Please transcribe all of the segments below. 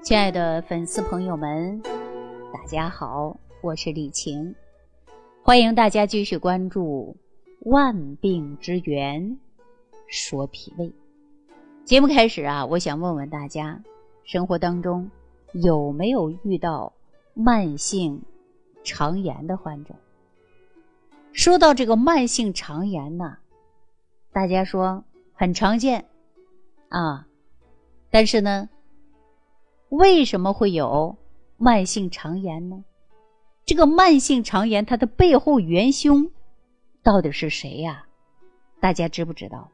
亲爱的粉丝朋友们，大家好，我是李晴，欢迎大家继续关注《万病之源说脾胃》节目。开始啊，我想问问大家，生活当中有没有遇到慢性肠炎的患者？说到这个慢性肠炎呢，大家说很常见啊，但是呢？为什么会有慢性肠炎呢？这个慢性肠炎它的背后元凶到底是谁呀？大家知不知道？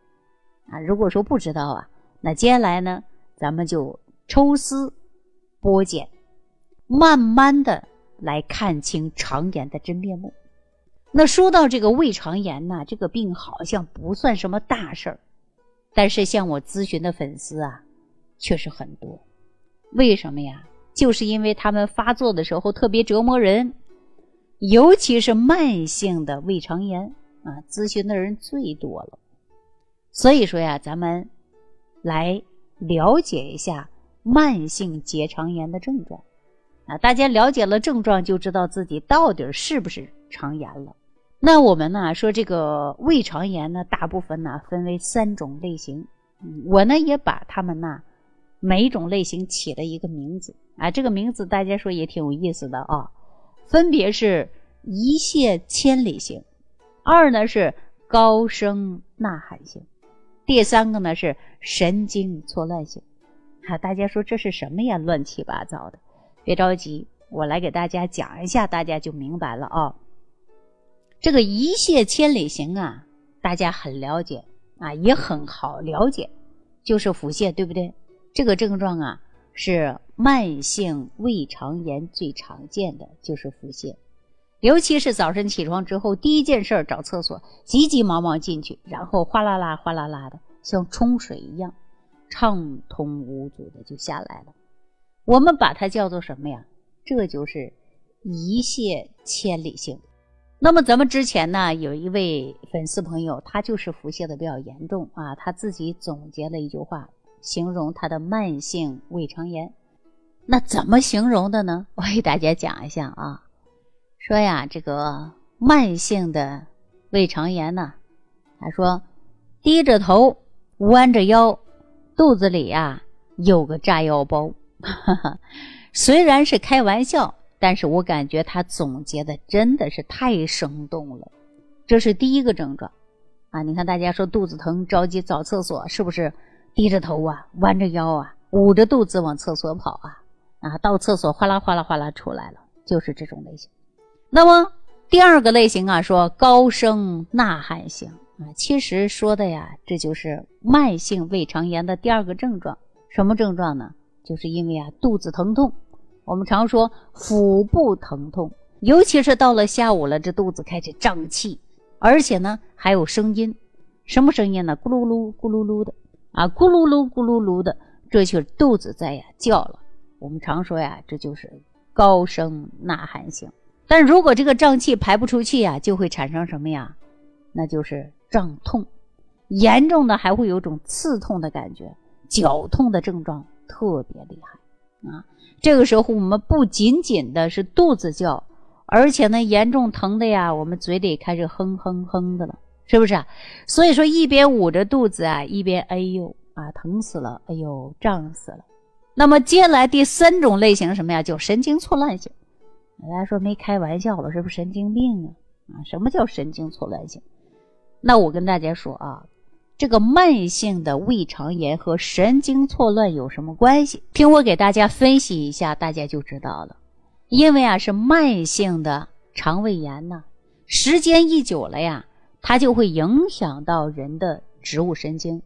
啊，如果说不知道啊，那接下来呢，咱们就抽丝剥茧，慢慢的来看清肠炎的真面目。那说到这个胃肠炎呢，这个病好像不算什么大事儿，但是向我咨询的粉丝啊，却是很多。为什么呀？就是因为他们发作的时候特别折磨人，尤其是慢性的胃肠炎啊，咨询的人最多了。所以说呀，咱们来了解一下慢性结肠炎的症状啊。大家了解了症状，就知道自己到底是不是肠炎了。那我们呢说这个胃肠炎呢，大部分呢分为三种类型，我呢也把它们呢。每一种类型起了一个名字啊，这个名字大家说也挺有意思的啊，分别是一泻千里型，二呢是高声呐喊型，第三个呢是神经错乱型。哈，大家说这是什么呀？乱七八糟的，别着急，我来给大家讲一下，大家就明白了啊。这个一泻千里型啊，大家很了解啊，也很好了解，就是腹泻，对不对？这个症状啊，是慢性胃肠炎最常见的就是腹泻，尤其是早晨起床之后，第一件事找厕所，急急忙忙进去，然后哗啦啦、哗啦啦的，像冲水一样，畅通无阻的就下来了。我们把它叫做什么呀？这就是一泻千里性。那么咱们之前呢，有一位粉丝朋友，他就是腹泻的比较严重啊，他自己总结了一句话。形容他的慢性胃肠炎，那怎么形容的呢？我给大家讲一下啊，说呀，这个慢性的胃肠炎呢，他说低着头，弯着腰，肚子里呀有个炸药包。虽然是开玩笑，但是我感觉他总结的真的是太生动了。这是第一个症状啊，你看大家说肚子疼，着急找厕所，是不是？低着头啊，弯着腰啊，捂着肚子往厕所跑啊，啊，到厕所哗啦哗啦哗啦出来了，就是这种类型。那么第二个类型啊，说高声呐喊型啊，其实说的呀，这就是慢性胃肠炎的第二个症状。什么症状呢？就是因为啊肚子疼痛，我们常说腹部疼痛，尤其是到了下午了，这肚子开始胀气，而且呢还有声音，什么声音呢？咕噜噜咕噜噜的。啊，咕噜噜咕噜噜的，这就是肚子在呀叫了。我们常说呀，这就是高声呐喊型。但如果这个胀气排不出去呀，就会产生什么呀？那就是胀痛，严重的还会有种刺痛的感觉，绞痛的症状特别厉害啊。这个时候我们不仅仅的是肚子叫，而且呢严重疼的呀，我们嘴里开始哼哼哼的了。是不是啊？所以说一边捂着肚子啊，一边哎呦啊，疼死了，哎呦胀死了。那么接下来第三种类型什么呀？叫神经错乱型。大家说没开玩笑吧？是不是神经病啊？啊，什么叫神经错乱型？那我跟大家说啊，这个慢性的胃肠炎和神经错乱有什么关系？听我给大家分析一下，大家就知道了。因为啊，是慢性的肠胃炎呢，时间一久了呀。它就会影响到人的植物神经，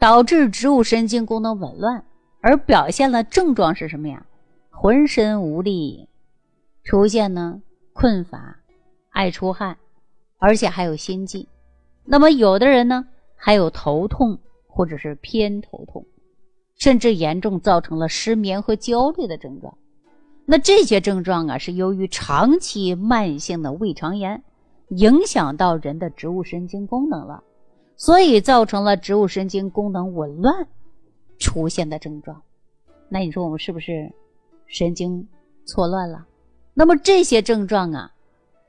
导致植物神经功能紊乱，而表现了症状是什么呀？浑身无力，出现呢困乏、爱出汗，而且还有心悸。那么有的人呢还有头痛或者是偏头痛，甚至严重造成了失眠和焦虑的症状。那这些症状啊是由于长期慢性的胃肠炎。影响到人的植物神经功能了，所以造成了植物神经功能紊乱出现的症状。那你说我们是不是神经错乱了。那么这些症状啊，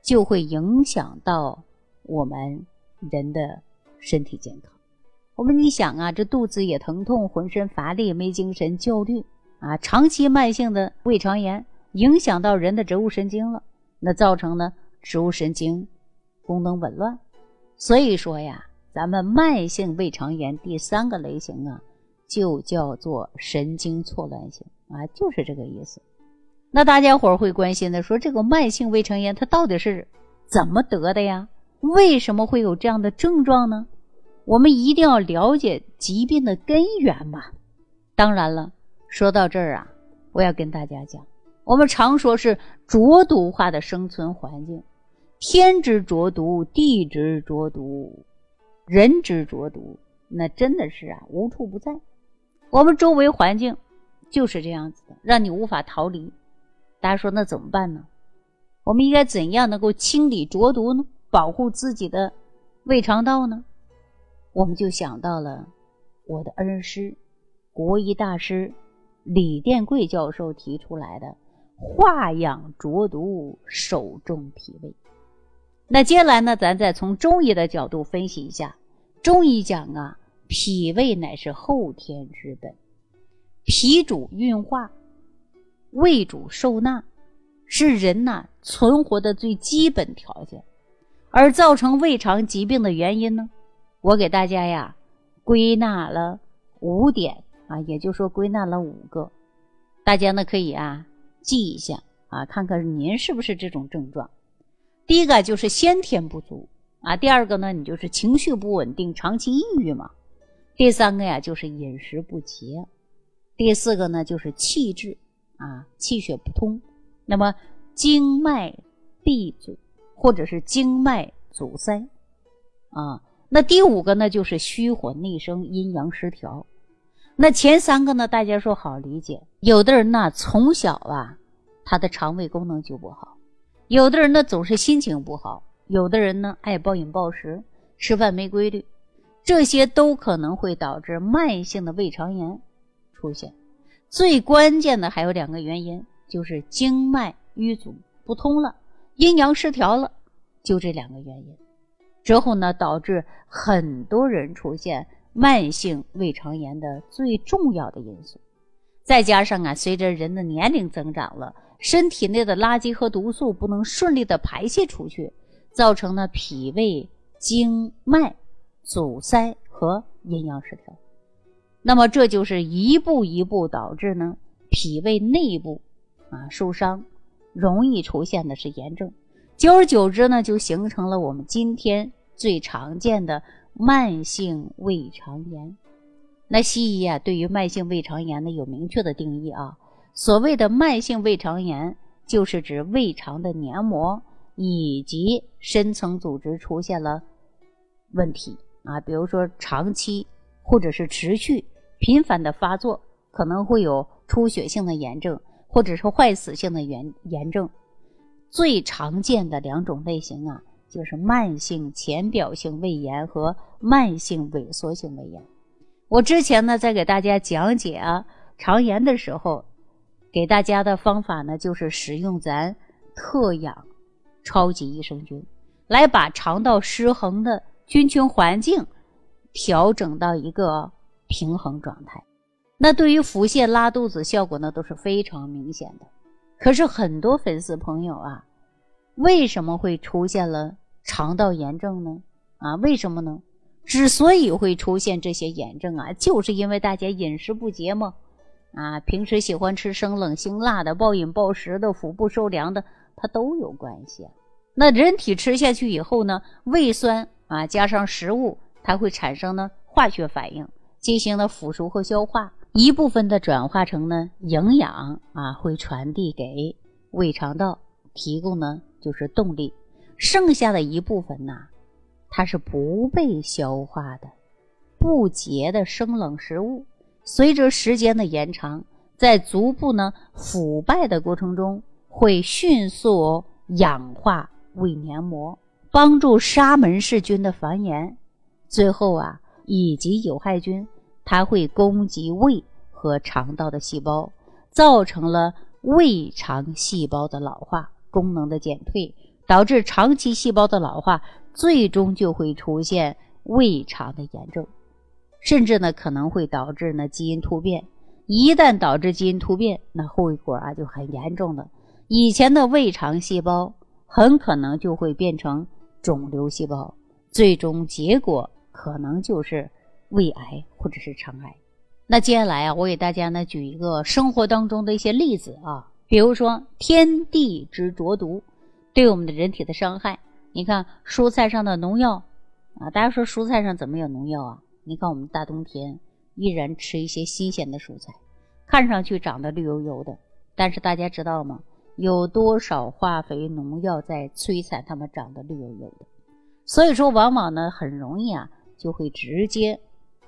就会影响到我们人的身体健康。我们你想啊，这肚子也疼痛，浑身乏力，没精神，焦虑啊，长期慢性的胃肠炎影响到人的植物神经了，那造成呢植物神经功能紊乱。所以说呀，咱们慢性胃肠炎第三个类型啊，就叫做神经错乱型啊，就是这个意思。那大家伙儿会关心的说，这个慢性胃肠炎它到底是怎么得的呀？为什么会有这样的症状呢？我们一定要了解疾病的根源嘛。当然了，说到这儿啊，我要跟大家讲，我们常说是浊毒化的生存环境，天之浊毒，地之浊毒，人之浊毒，那真的是啊无处不在。我们周围环境就是这样子的，让你无法逃离。大家说那怎么办呢？我们应该怎样能够清理浊毒呢？保护自己的胃肠道呢？我们就想到了我的恩师、国医大师李殿贵教授提出来的“化养浊毒，守重脾胃”。那接下来呢，咱再从中医的角度分析一下。中医讲啊，脾胃乃是后天之本，脾主运化，胃主受纳，是人呐存活的最基本条件。而造成胃肠疾病的原因呢？我给大家呀归纳了五点啊，也就是说归纳了五个，大家呢可以啊记一下啊，看看您是不是这种症状。第一个就是先天不足啊，第二个呢你就是情绪不稳定，长期抑郁嘛。第三个呀就是饮食不节，第四个呢就是气滞啊，气血不通，那么经脉闭阻或者是经脉阻塞啊。那第五个呢，就是虚火内生，阴阳失调。那前三个呢，大家说好理解。有的人呢，从小啊，他的肠胃功能就不好；有的人呢，总是心情不好；有的人呢，爱暴饮暴食，吃饭没规律。这些都可能会导致慢性的胃肠炎出现。最关键的还有两个原因，就是经脉淤阻不通了，阴阳失调了，就这两个原因。之后呢，导致很多人出现慢性胃肠炎的最重要的因素，再加上啊，随着人的年龄增长了，身体内的垃圾和毒素不能顺利的排泄出去，造成了脾胃经脉阻塞和阴阳失调，那么这就是一步一步导致呢脾胃内部啊受伤，容易出现的是炎症。久而久之呢，就形成了我们今天最常见的慢性胃肠炎。那西医啊，对于慢性胃肠炎呢有明确的定义啊。所谓的慢性胃肠炎，就是指胃肠的黏膜以及深层组织出现了问题啊，比如说长期或者是持续频繁的发作，可能会有出血性的炎症，或者是坏死性的炎炎症。最常见的两种类型啊，就是慢性浅表性胃炎和慢性萎缩性胃炎。我之前呢，在给大家讲解啊肠炎的时候，给大家的方法呢，就是使用咱特养超级益生菌，来把肠道失衡的菌群环境调整到一个平衡状态。那对于腹泻、拉肚子，效果呢都是非常明显的。可是很多粉丝朋友啊，为什么会出现了肠道炎症呢？啊，为什么呢？之所以会出现这些炎症啊，就是因为大家饮食不节嘛，啊，平时喜欢吃生冷辛辣的、暴饮暴食的、腹部受凉的，它都有关系。那人体吃下去以后呢，胃酸啊加上食物，它会产生呢化学反应，进行了腐熟和消化。一部分的转化成呢营养啊，会传递给胃肠道，提供呢就是动力。剩下的一部分呢，它是不被消化的不洁的生冷食物，随着时间的延长，在逐步呢腐败的过程中，会迅速氧化胃黏膜，帮助沙门氏菌的繁衍。最后啊，以及有害菌。它会攻击胃和肠道的细胞，造成了胃肠细胞的老化，功能的减退，导致长期细胞的老化，最终就会出现胃肠的炎症，甚至呢可能会导致呢基因突变。一旦导致基因突变，那后果啊就很严重的。以前的胃肠细胞很可能就会变成肿瘤细胞，最终结果可能就是胃癌或者是肠癌。那接下来啊，我给大家呢举一个生活当中的一些例子啊，比如说天地之浊毒对我们的人体的伤害。你看蔬菜上的农药啊，大家说蔬菜上怎么有农药啊？你看我们大冬天依然吃一些新鲜的蔬菜，看上去长得绿油油的，但是大家知道吗？有多少化肥农药在摧残它们长得绿油油的？所以说，往往呢很容易啊就会直接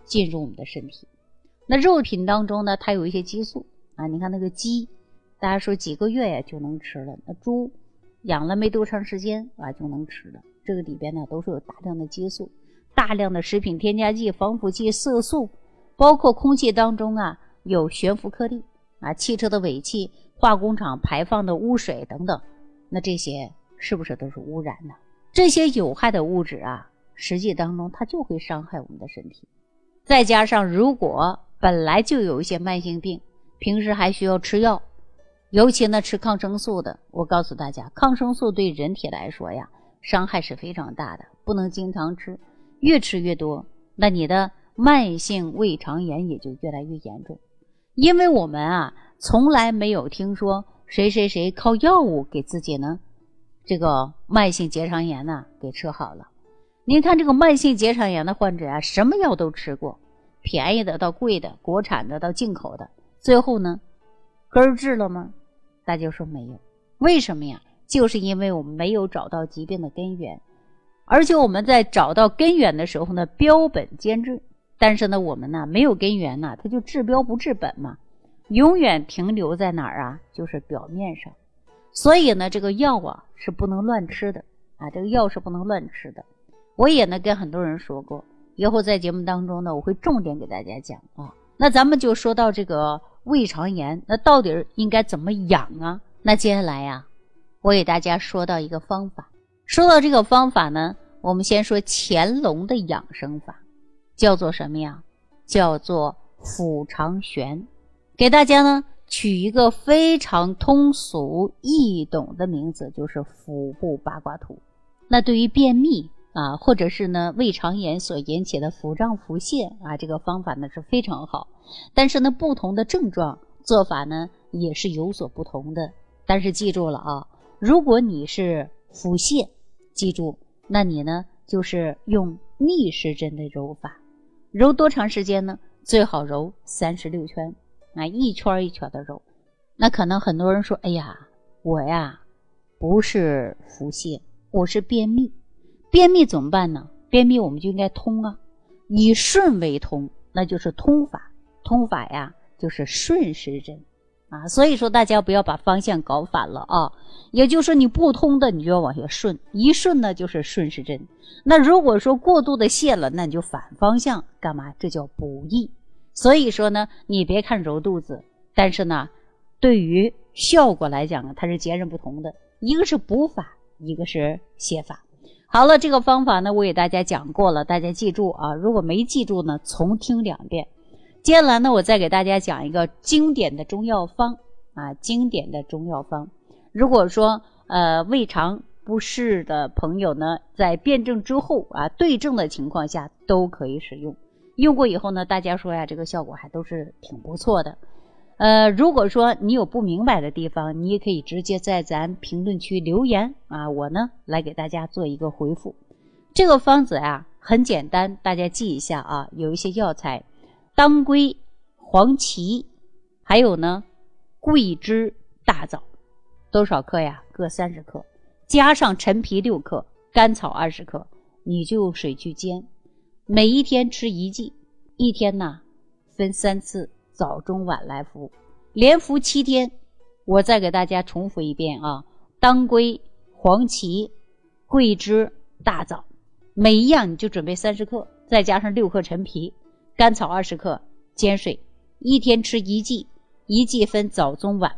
进入我们的身体。那肉品当中呢，它有一些激素啊。你看那个鸡，大家说几个月呀就能吃了。那猪养了没多长时间啊就能吃了。这个里边呢都是有大量的激素、大量的食品添加剂、防腐剂、色素，包括空气当中啊有悬浮颗粒啊、汽车的尾气、化工厂排放的污水等等。那这些是不是都是污染呢？这些有害的物质啊，实际当中它就会伤害我们的身体。再加上如果本来就有一些慢性病，平时还需要吃药，尤其呢吃抗生素的。我告诉大家，抗生素对人体来说呀，伤害是非常大的，不能经常吃，越吃越多，那你的慢性胃肠炎也就越来越严重。因为我们啊，从来没有听说谁谁谁靠药物给自己呢，这个慢性结肠炎呢给吃好了。您看这个慢性结肠炎的患者啊，什么药都吃过。便宜的到贵的，国产的到进口的，最后呢，根治了吗？大家说没有，为什么呀？就是因为我们没有找到疾病的根源，而且我们在找到根源的时候呢，标本兼治。但是呢，我们呢没有根源呢，它就治标不治本嘛，永远停留在哪儿啊？就是表面上。所以呢，这个药啊是不能乱吃的啊，这个药是不能乱吃的。我也呢跟很多人说过。以后在节目当中呢，我会重点给大家讲啊。那咱们就说到这个胃肠炎，那到底应该怎么养啊？那接下来呀，我给大家说到一个方法。说到这个方法呢，我们先说乾隆的养生法，叫做什么呀？叫做腹肠旋。给大家呢取一个非常通俗易懂的名字，就是腹部八卦图。那对于便秘。啊，或者是呢，胃肠炎所引起的腹胀、腹泻啊，这个方法呢是非常好。但是呢，不同的症状做法呢也是有所不同的。但是记住了啊，如果你是腹泻，记住，那你呢就是用逆时针的揉法，揉多长时间呢？最好揉三十六圈，啊，一圈一圈的揉。那可能很多人说，哎呀，我呀不是腹泻，我是便秘。便秘怎么办呢？便秘我们就应该通啊，以顺为通，那就是通法。通法呀，就是顺时针啊。所以说大家不要把方向搞反了啊。也就是说你不通的，你就要往下顺，一顺呢就是顺时针。那如果说过度的泻了，那你就反方向干嘛？这叫补益。所以说呢，你别看揉肚子，但是呢，对于效果来讲呢，它是截然不同的。一个是补法，一个是泻法。好了，这个方法呢，我给大家讲过了，大家记住啊。如果没记住呢，重听两遍。接下来呢，我再给大家讲一个经典的中药方啊，经典的中药方。如果说呃胃肠不适的朋友呢，在辩证之后啊，对症的情况下都可以使用。用过以后呢，大家说呀，这个效果还都是挺不错的。呃，如果说你有不明白的地方，你也可以直接在咱评论区留言啊，我呢来给大家做一个回复。这个方子呀很简单，大家记一下啊，有一些药材：当归、黄芪，还有呢桂枝、大枣，多少克呀？各三十克，加上陈皮六克，甘草二十克，你就用水去煎，每一天吃一剂，一天呢分三次。早中晚来服，连服七天。我再给大家重复一遍啊：当归、黄芪、桂枝、大枣，每一样你就准备三十克，再加上六克陈皮、甘草二十克，煎水，一天吃一剂，一剂分早中晚。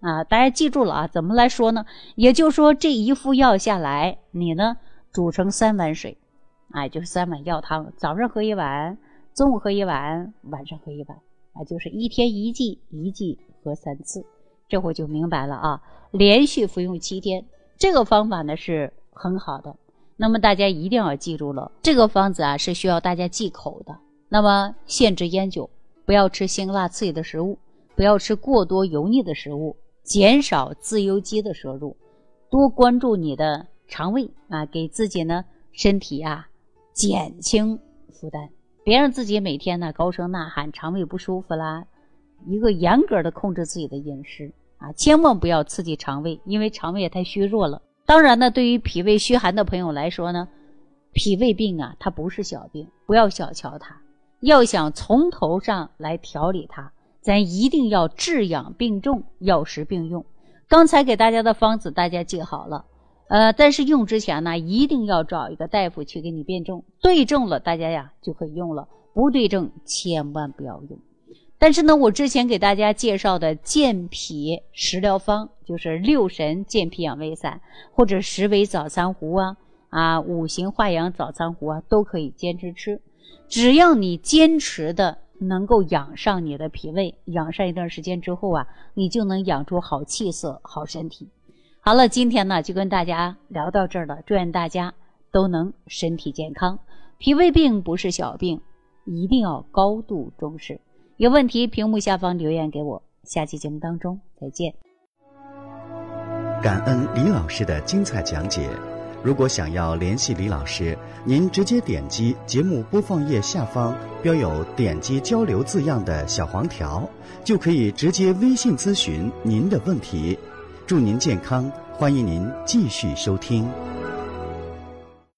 啊，大家记住了啊，怎么来说呢？也就是说，这一副药下来，你呢煮成三碗水，哎，就是三碗药汤，早上喝一碗，中午喝一碗，晚上喝一碗，啊，就是一天一剂，一剂喝三次，这会就明白了啊。连续服用七天，这个方法呢是很好的。那么大家一定要记住了，这个方子啊是需要大家忌口的。那么限制烟酒，不要吃辛辣刺激的食物，不要吃过多油腻的食物，减少自由基的摄入，多关注你的肠胃啊，给自己呢身体啊减轻负担，别让自己每天呢高声呐喊，肠胃不舒服啦。一个严格的控制自己的饮食啊，千万不要刺激肠胃，因为肠胃也太虚弱了。当然呢，对于脾胃虚寒的朋友来说呢，脾胃病啊，它不是小病，不要小瞧它。要想从头上来调理它，咱一定要治养并重，药食并用。刚才给大家的方子，大家记好了。呃，但是用之前呢，一定要找一个大夫去给你辩证，对症了，大家呀就可以用了；不对症，千万不要用。但是呢，我之前给大家介绍的健脾食疗方，就是六神健脾养胃散，或者十味早餐糊啊，啊五行化养早餐糊啊，都可以坚持吃。只要你坚持的能够养上你的脾胃，养上一段时间之后啊，你就能养出好气色、好身体。好了，今天呢就跟大家聊到这儿了，祝愿大家都能身体健康。脾胃病不是小病，一定要高度重视。有问题，屏幕下方留言给我。下期节目当中再见。感恩李老师的精彩讲解。如果想要联系李老师，您直接点击节目播放页下方标有“点击交流”字样的小黄条，就可以直接微信咨询您的问题。祝您健康，欢迎您继续收听。